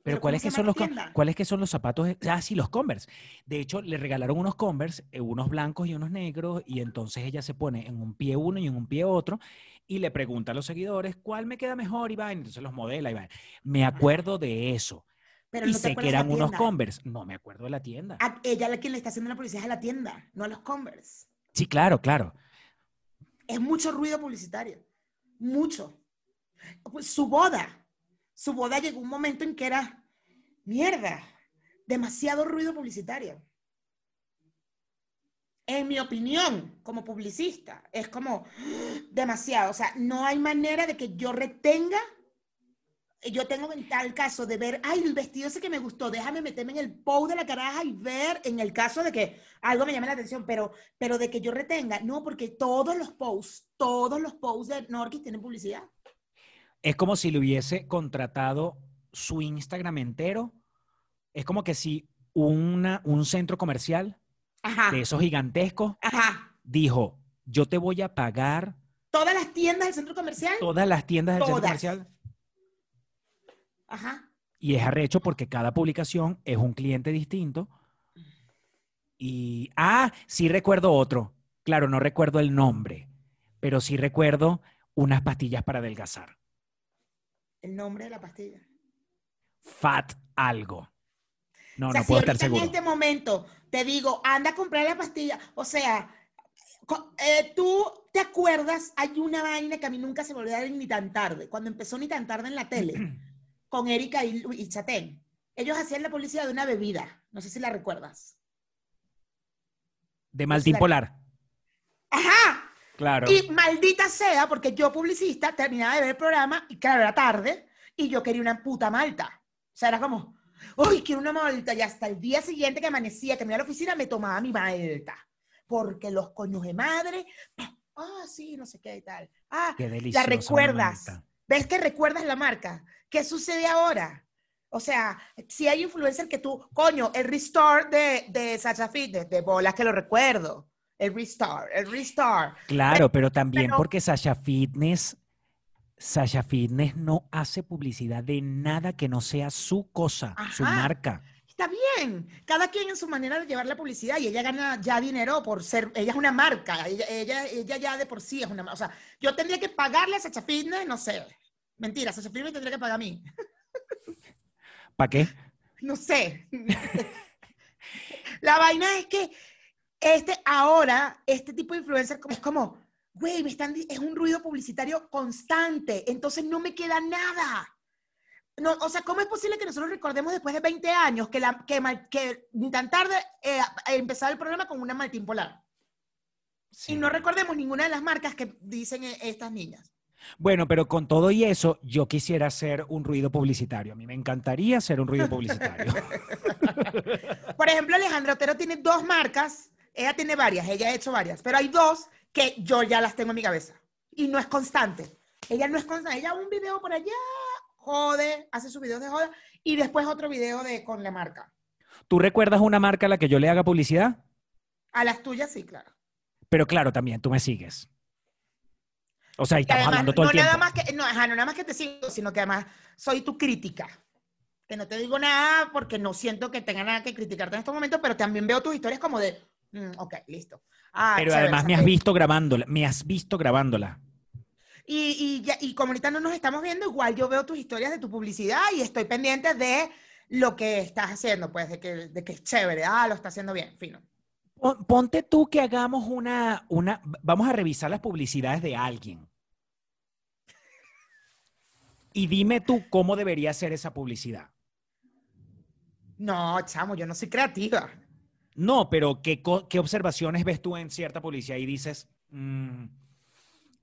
Pero, ¿Pero ¿cuáles que son los cuáles que son los zapatos? de- Ah, sí, los Converse. De hecho, le regalaron unos Converse, eh, unos blancos y unos negros, y entonces ella se pone en un pie uno y en un pie otro, y le pregunta a los seguidores cuál me queda mejor, y va, entonces los modela y va. Me acuerdo de eso. Pero y no sé que eran unos. Converse. No me acuerdo de la tienda. A ella la quien le está haciendo la publicidad es a la tienda, no a los Converse. Sí, claro, claro. Es mucho ruido publicitario. Mucho. Pues su boda. Su boda llegó un momento en que era mierda. Demasiado ruido publicitario. En mi opinión, como publicista, es como demasiado. O sea, no hay manera de que yo retenga. Yo tengo en tal caso de ver, ay, el vestido ese que me gustó, déjame meterme en el post de la caraja y ver en el caso de que algo me llame la atención, pero, pero de que yo retenga, no, porque todos los posts, todos los posts de Norquis tienen publicidad. Es como si le hubiese contratado su Instagram entero. Es como que si una, un centro comercial Ajá. de esos gigantescos Ajá. dijo, yo te voy a pagar Todas las tiendas del centro comercial. todas las tiendas del centro comercial. Ajá. Y es arrecho porque cada publicación es un cliente distinto. Y, ah, sí recuerdo otro. Claro, no recuerdo el nombre, pero sí recuerdo unas pastillas para adelgazar. El nombre de la pastilla. Fat algo. No, o sea, no si puedo estar ahorita seguro. en este momento te digo, anda a comprar la pastilla, o sea, eh, tú te acuerdas, hay una vaina que a mí nunca se me olvidó ni tan tarde, cuando empezó ni tan tarde en la tele, con Erika y, y Chatén. Ellos hacían la publicidad de una bebida, no sé si la recuerdas. De Maltín la- Polar. Ajá, Claro. Y maldita sea, porque yo publicista terminaba de ver el programa y claro, era tarde y yo quería una puta malta. O sea, era como, uy, quiero una malta. Y hasta el día siguiente que amanecía, que me iba a la oficina, me tomaba mi malta. Porque los coños de madre, ah, sí, no sé qué y tal. Ah, Qué la recuerdas. ¿Ves que recuerdas la marca? ¿Qué sucede ahora? O sea, si hay influencer que tú, coño, el restore de, de Sacha Fitness, de bolas que lo recuerdo. El restore, el restore. Claro, pero también pero- porque Sasha Fitness, Sasha Fitness no hace publicidad de nada que no sea su cosa, su marca. Está bien, cada quien en su manera de llevar la publicidad y ella gana ya dinero por ser, ella es una marca, ella, ella, ella ya de por sí es una marca. O sea, yo tendría que pagarle a Sacha Fitness, no sé, mentira, Sacha Fitness tendría que pagar a mí, ¿Para qué? no sé. La vaina es que este ahora, este tipo de influencer es como, güey, me están, es un ruido publicitario constante, entonces no me queda nada. No, o sea, ¿cómo es posible que nosotros recordemos después de 20 años que, la, que, que tan tarde eh, empezaba el programa con una Martín Polar? Sí. Y no recordemos ninguna de las marcas que dicen eh, estas niñas. Bueno, pero con todo y eso, yo quisiera hacer un ruido publicitario. A mí me encantaría hacer un ruido publicitario. Por ejemplo, Alejandra Otero tiene dos marcas, ella tiene varias, ella ha hecho varias, pero hay dos que yo ya las tengo en mi cabeza. Y no es constante. Ella no es constante. Ella un video por allá, jode, hace sus videos de joda, y después otro video de con la marca. ¿Tú recuerdas una marca a la que yo le haga publicidad? A las tuyas, sí, claro. Pero claro, también tú me sigues. O sea, y estamos además, hablando todo no el tiempo. nada más que, no, ajá, no nada más que te sigo, sino que además soy tu crítica. Que no te digo nada porque no siento que tenga nada que criticarte en estos momentos, pero también veo tus historias como de, mm, ok, listo. Ah, Pero chévere, además me has visto grabándola, me has visto grabándola. Y, y, ya- y como ahorita no nos estamos viendo, igual yo veo tus historias de tu publicidad y estoy pendiente de lo que estás haciendo, pues, de que, de que es chévere, ah, lo está haciendo bien, fino. Pon- Ponte tú que hagamos una, una, vamos a revisar las publicidades de alguien. Y dime tú cómo debería ser esa publicidad. No, chamo, yo no soy creativa. No, pero ¿qué, qué observaciones ves tú en cierta publicidad y dices, "Mm,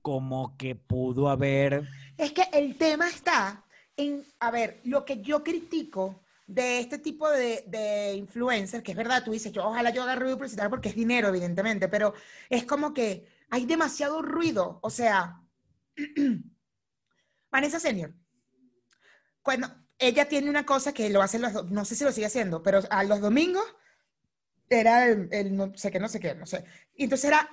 como que pudo haber... Es que el tema está en, a ver, lo que yo critico de este tipo de, de influencers, que es verdad, tú dices, yo ojalá yo haga ruido publicitario porque es dinero, evidentemente, pero es como que hay demasiado ruido. O sea, Vanessa Senior, cuando ella tiene una cosa que lo hace los, no sé si lo sigue haciendo, pero a los domingos era el, el no sé qué, no sé qué, no sé. Y entonces era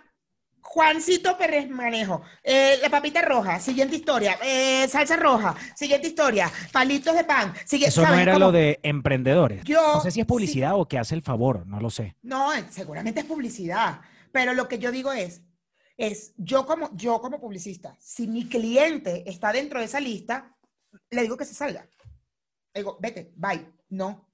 Juancito Pérez Manejo, eh, la papita roja, siguiente historia, eh, salsa roja, siguiente historia, palitos de pan, siguiente, Eso no era lo de emprendedores. Yo- no sé si es sí. publicidad o que hace el favor, no lo sé. No, eh, seguramente es publicidad, pero lo que yo digo es, es yo como, yo como publicista, si mi cliente está dentro de esa lista, le digo que se salga. Le digo, vete, bye, no.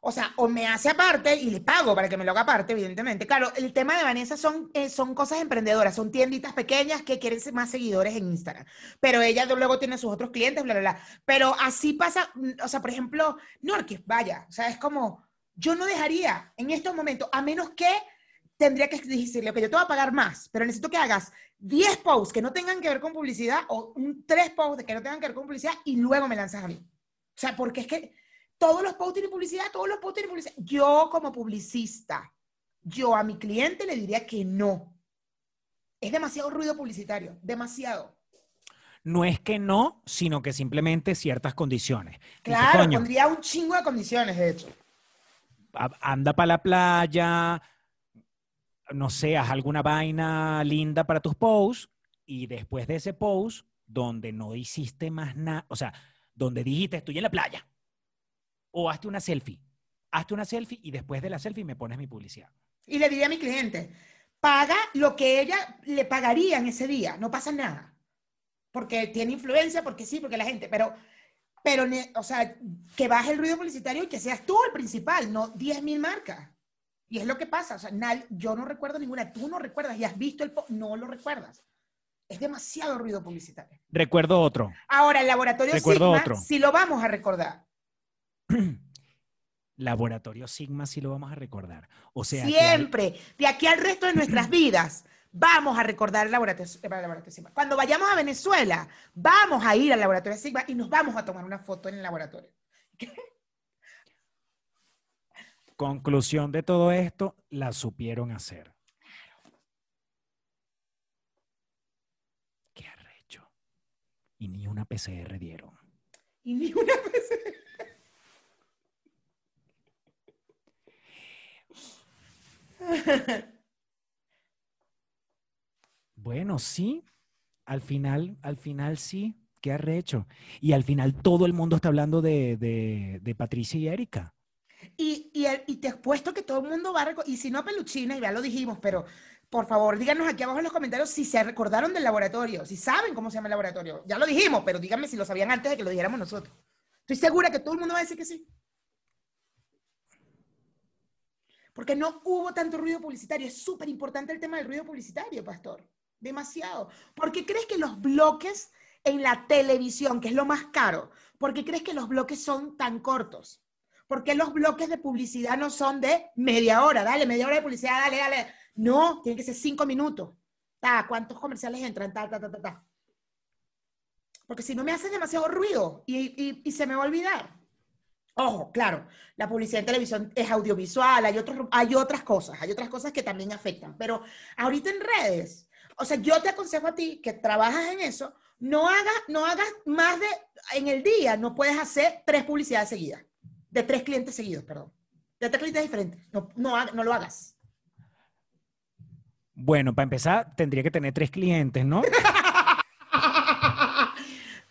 O sea, o me hace aparte y le pago para que me lo haga aparte, evidentemente. Claro, el tema de Vanessa son, eh, son cosas emprendedoras, son tienditas pequeñas que quieren ser más seguidores en Instagram. Pero ella luego tiene sus otros clientes, bla, bla, bla. Pero así pasa, mm, o sea, por ejemplo, Norquis, vaya, o sea, es como, yo no dejaría en estos momentos, a menos que tendría que decirle, que yo te voy a pagar más, pero necesito que hagas 10 posts que no tengan que ver con publicidad o un 3 posts que no tengan que ver con publicidad y luego me lanzas a mí. O sea, porque es que todos los posts tienen publicidad, todos los posts tienen publicidad. Yo como publicista, yo a mi cliente le diría que no. Es demasiado ruido publicitario, demasiado. No es que no, sino que simplemente ciertas condiciones. Claro, pondría un chingo de condiciones, de hecho. anda para la playa, no sé, haz alguna vaina linda para tus posts y después de ese post, donde no hiciste más nada, o sea, donde dijiste estoy en la playa, o hazte una selfie, hazte una selfie y después de la selfie me pones mi publicidad. Y le diría a mi cliente, paga lo que ella le pagaría en ese día, no pasa nada. Porque tiene influencia, porque sí, porque la gente, pero, pero, o sea, que baje el ruido publicitario y que seas tú el principal, no 10.000 marcas. Y es lo que pasa, o sea, yo no recuerdo ninguna, tú no recuerdas y has visto el, no lo recuerdas. Es demasiado ruido publicitario. Recuerdo otro. Ahora, el laboratorio Recuerdo Sigma, otro. si lo vamos a recordar. Laboratorio Sigma sí lo vamos a recordar. O sea, Siempre, de aquí al resto de nuestras vidas, vamos a recordar el laboratorio, el laboratorio Sigma. Cuando vayamos a Venezuela, vamos a ir al laboratorio Sigma y nos vamos a tomar una foto en el laboratorio. conclusión de todo esto, la supieron hacer. Qué arrecho. Y ni una PCR dieron. Y ni una vez. Bueno, sí, al final, al final sí, qué arrecho. Y al final todo el mundo está hablando de, de- Patricia y Erika. Y, y, y te he puesto que todo el mundo va a y si no peluchina, y ya lo dijimos, pero por favor, díganos aquí abajo en los comentarios si se recordaron del laboratorio, si saben cómo se llama el laboratorio. Ya lo dijimos, pero díganme si lo sabían antes de que lo dijéramos nosotros. Estoy segura que todo el mundo va a decir que sí. Porque no hubo tanto ruido publicitario. Es súper importante el tema del ruido publicitario, pastor. Demasiado. ¿Por qué crees que los bloques en la televisión, que es lo más caro, por qué crees que los bloques son tan cortos? ¿Por qué los bloques de publicidad no son de media hora? Dale, media hora de publicidad, dale, dale. No, tiene que ser cinco minutos. Ta, ¿Cuántos comerciales entran? Ta, ta, ta, ta, ta. Porque si no me hacen demasiado ruido y, se me va a olvidar. Ojo, claro, la publicidad en televisión es audiovisual, hay, otros, hay otras cosas, hay otras cosas que también afectan, pero ahorita en redes, o sea, yo te aconsejo a ti que trabajas en eso, no hagas, no hagas más de, en el día, no puedes hacer tres publicidades seguidas, de tres clientes seguidos, perdón, de tres clientes diferentes, no, no, no lo hagas. Bueno, para empezar, tendría que tener tres clientes, ¿no?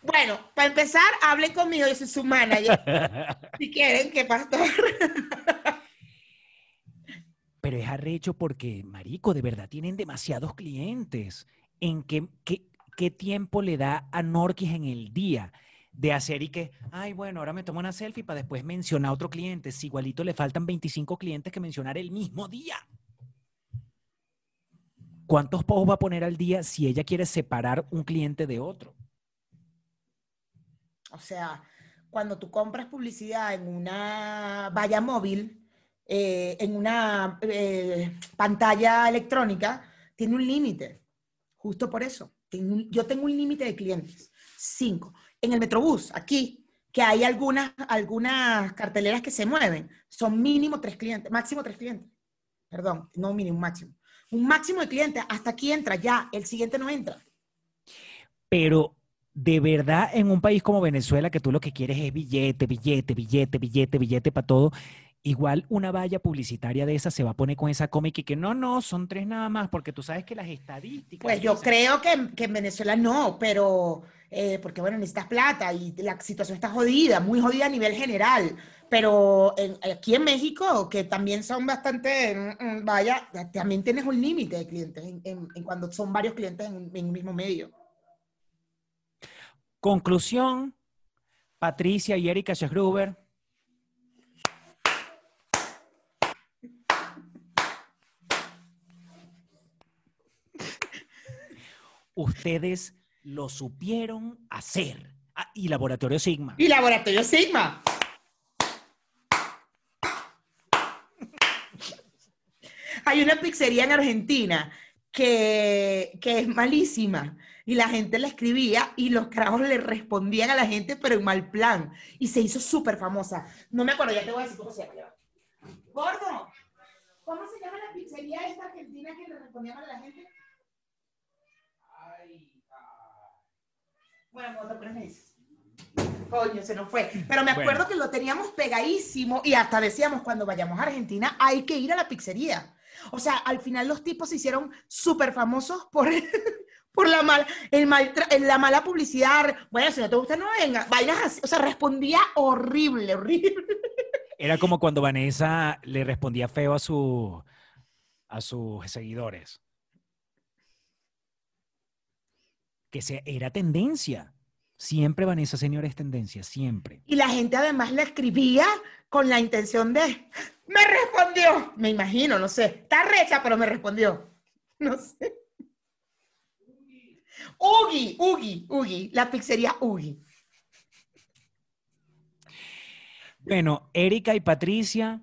Bueno, para empezar, hablen conmigo, yo soy su manager. si quieren, que pastor. Pero es arrecho porque, marico, de verdad tienen demasiados clientes. ¿En qué, qué, qué tiempo le da a Norquis en el día de hacer y que, ay, bueno, ahora me tomo una selfie para después mencionar a otro cliente? Si igualito le faltan 25 clientes que mencionar el mismo día. ¿cuántos posts va a poner al día si ella quiere separar un cliente de otro? O sea, cuando tú compras publicidad en una valla móvil, eh, en una eh, pantalla electrónica, tiene un límite. Justo por eso. Yo tengo un límite de clientes. Cinco. En el Metrobús, aquí, que hay algunas, algunas carteleras que se mueven, son mínimo tres clientes, máximo tres clientes. Perdón, no mínimo, máximo. Un máximo de clientes, hasta aquí entra, ya, el siguiente no entra. Pero de verdad, en un país como Venezuela, que tú lo que quieres es billete, billete, billete, billete, billete para todo, igual una valla publicitaria de esa se va a poner con esa cómica y que no, no, son tres nada más, porque tú sabes que las estadísticas. Pues yo creo que, que en Venezuela no, pero eh, porque bueno, necesitas plata y la situación está jodida, muy jodida a nivel general. Pero en- aquí en México, que también son bastante, mm, mm, vaya, también tienes un límite de clientes en, en- en cuando son varios clientes en un mismo medio. Conclusión, Patricia y Erika Schegruber. Ustedes lo supieron hacer. Ah, y Laboratorio Sigma. Y Laboratorio Sigma. Hay una pizzería en Argentina que, que es malísima y la gente le escribía y los carajos le respondían a la gente, pero en mal plan. Y se hizo súper famosa. No me acuerdo, ya te voy a decir cómo se llama. ya. Gordo, ¿cómo se llama la pizzería esta argentina que le respondían a la gente? Bueno, cuando te pones me dices. Coño, se nos fue. Pero me acuerdo Bueno. que lo teníamos pegadísimo y hasta decíamos cuando vayamos a Argentina hay que ir a la pizzería. O sea, al final los tipos se hicieron súper famosos por, por la, mal, el mal, la mala publicidad. Bueno, si no te gusta, no venga. Vainas así. O sea, respondía horrible, horrible. Era como cuando Vanessa le respondía feo a, su, a sus seguidores. Que se, era tendencia. Siempre Vanessa Senior es tendencia, siempre. Y la gente además le escribía con la intención de, me respondió. Me imagino, no sé. Está recha, pero me respondió. No sé. Ugi, Ugi, Ugi, la pizzería Ugi. Bueno, Erika y Patricia,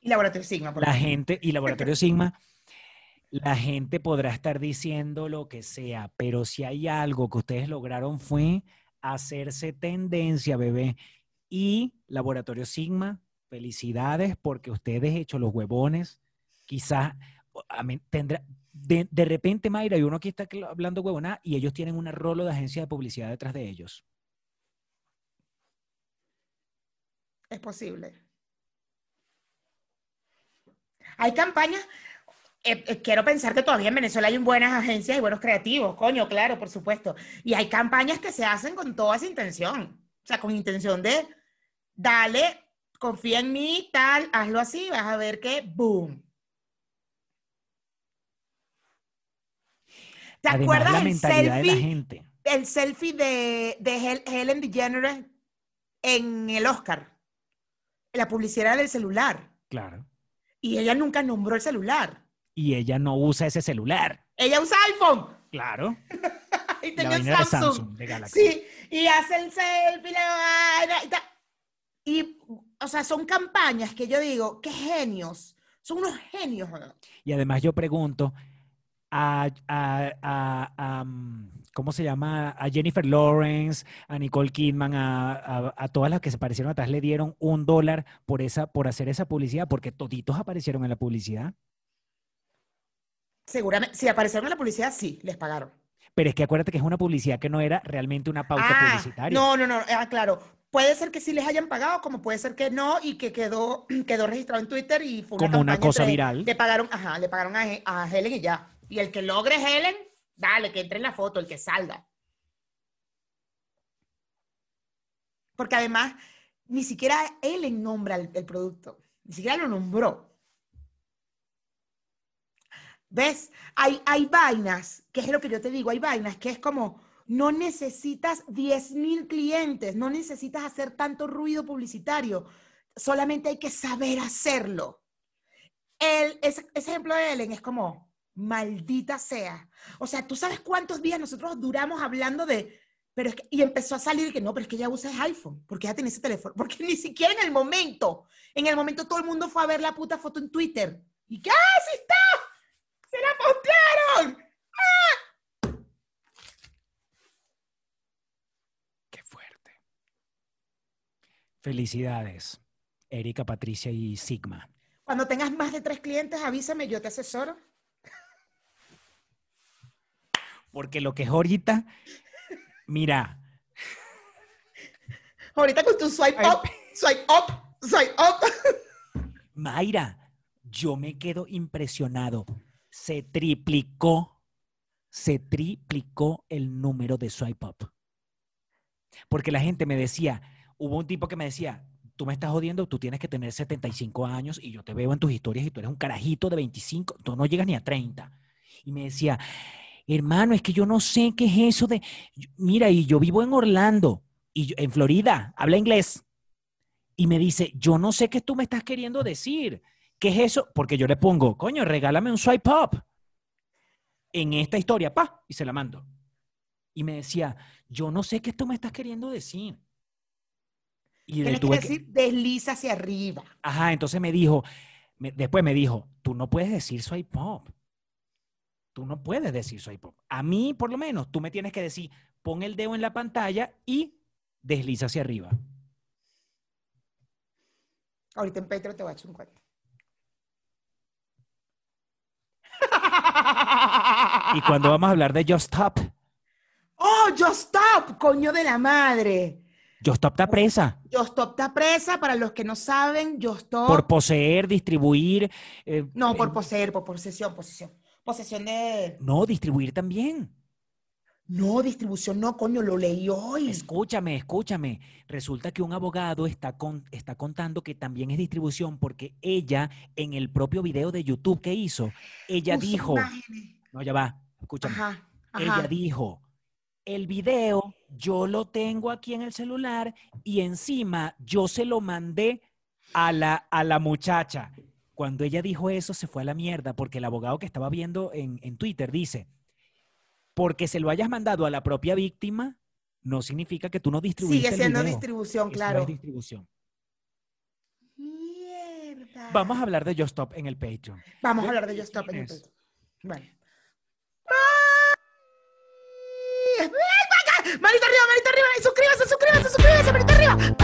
Y Laboratorio Sigma. por la gente, y Laboratorio Sigma, la gente podrá estar diciendo lo que sea, pero si hay algo que ustedes lograron fue hacerse tendencia, bebé. Y Laboratorio Sigma, felicidades porque ustedes hecho los huevones, quizás tendrá, de, de repente, Mayra, y uno aquí está hablando huevona y ellos tienen una rolo de agencia de publicidad detrás de ellos. Es posible. Hay campañas. eh, eh, quiero pensar que todavía en Venezuela hay buenas agencias y buenos creativos, coño, claro, por supuesto. Y hay campañas que se hacen con toda esa intención. O sea, con intención de, dale, confía en mí, tal, hazlo así, vas a ver que, boom. ¿Te Además, acuerdas la el mentalidad de la selfie? gente. el selfie de, de Hel- Helen DeGeneres en el Oscar. La publicidad era del celular. Claro. Y ella nunca nombró el celular. Y ella no usa ese celular. Ella usa iPhone. Claro. Y La tenía un era de Samsung. Samsung, de Galaxy. Sí, y hace el selfie, la y o sea, son campañas que yo digo, qué genios. Son unos genios. ¿no? Y además yo pregunto a, a- a- a, mm, ¿cómo se llama? A Jennifer Lawrence, a Nicole Kidman, a, todas las que se aparecieron atrás le dieron un dólar por, esa, por hacer esa publicidad, porque toditos aparecieron en la publicidad. Seguramente, si aparecieron en la publicidad, sí, les pagaron. Pero es que acuérdate que es una publicidad que no era realmente una pauta Ah, publicitaria. No, no, no, ah, claro. Puede ser que sí les hayan pagado, como puede ser que no, y que quedó, quedó registrado en Twitter y fue una Como una cosa entre- viral. Le pagaron, ajá, le pagaron a, a Helen y ya. Y el que logre Helen, dale, que entre en la foto, el que salga. Porque además, ni siquiera Helen nombra el, producto, ni siquiera lo nombró. ¿Ves? Hay, hay vainas, que es lo que yo te digo, hay vainas que es como, no necesitas 10.000 clientes, no necesitas hacer tanto ruido publicitario, solamente hay que saber hacerlo. El, ese, ese ejemplo de Ellen es como, Maldita sea. O sea, ¿tú sabes cuántos días nosotros duramos hablando de... Pero es que- y empezó a salir que no, pero es que ella usa el iPhone, porque ella tiene ese teléfono, porque ni siquiera en el momento, en el momento todo el mundo fue a ver la puta foto en Twitter. ¿Y qué? ¡Ah, sí está! ¡Se la postearon! Qué fuerte. Felicidades, Erika, Patricia y Sigma. Cuando tengas más de tres clientes, avísame, yo te asesoro. Porque lo que es ahorita, mira, Ahorita con tu swipe up, swipe up, swipe up. Mayra, yo me quedo impresionado. Se triplicó, se triplicó el número de swipe up. Porque la gente me decía, hubo un tipo que me decía, tú me estás jodiendo, tú tienes que tener 75 años y yo te veo en tus historias y tú eres un carajito de 25, tú no llegas ni a 30. Y me decía, hermano, es que yo no sé qué es eso de, mira, y yo vivo en Orlando, y yo- en Florida, habla inglés. Y me dice, yo no sé qué tú me estás queriendo decir. ¿Qué es eso? Porque yo le pongo, coño, regálame un swipe up en esta historia, pa, y se la mando. Y me decía, yo no sé qué tú me estás queriendo decir. Y le que decir, desliza hacia arriba. Ajá, entonces me dijo, me- después me dijo, tú no puedes decir soy pop. Tú no puedes decir soy pop. A mí, por lo menos, tú me tienes que decir, pon el dedo en la pantalla y desliza hacia arriba. Ahorita en Patreon te voy a echar un cuento. Y cuando vamos a hablar de Just Stop, ¡Oh, Just Stop! ¡Coño de la madre! Just Stop está presa Just Stop está presa, para los que no saben, Just Stop... por poseer, distribuir. eh, no, por eh, poseer, por posesión, posesión. Posesión de... No, distribuir también. No, distribución no, coño, lo leí hoy. Escúchame, escúchame. Resulta que un abogado está, con- está contando que también es distribución porque ella, en el propio video de YouTube que hizo, ella Puso dijo, imágenes. no, ya va, escúchame. Ajá, Ella dijo, el video yo lo tengo aquí en el celular y encima yo se lo mandé a la, a la muchacha. Cuando ella dijo eso, se fue a la mierda porque el abogado que estaba viendo en, en Twitter dice, porque se lo hayas mandado a la propia víctima, no significa que tú no distribuiste Sigue el siendo video. distribución, Eso no claro. es distribución. Mierda. Vamos a hablar de Just Stop en el Patreon. Vamos a hablar de Just Stop en el. Patreon. Bueno. ¡Ay! Arriba, manita arriba. Suscríbase, suscríbase, suscríbase, manita arriba.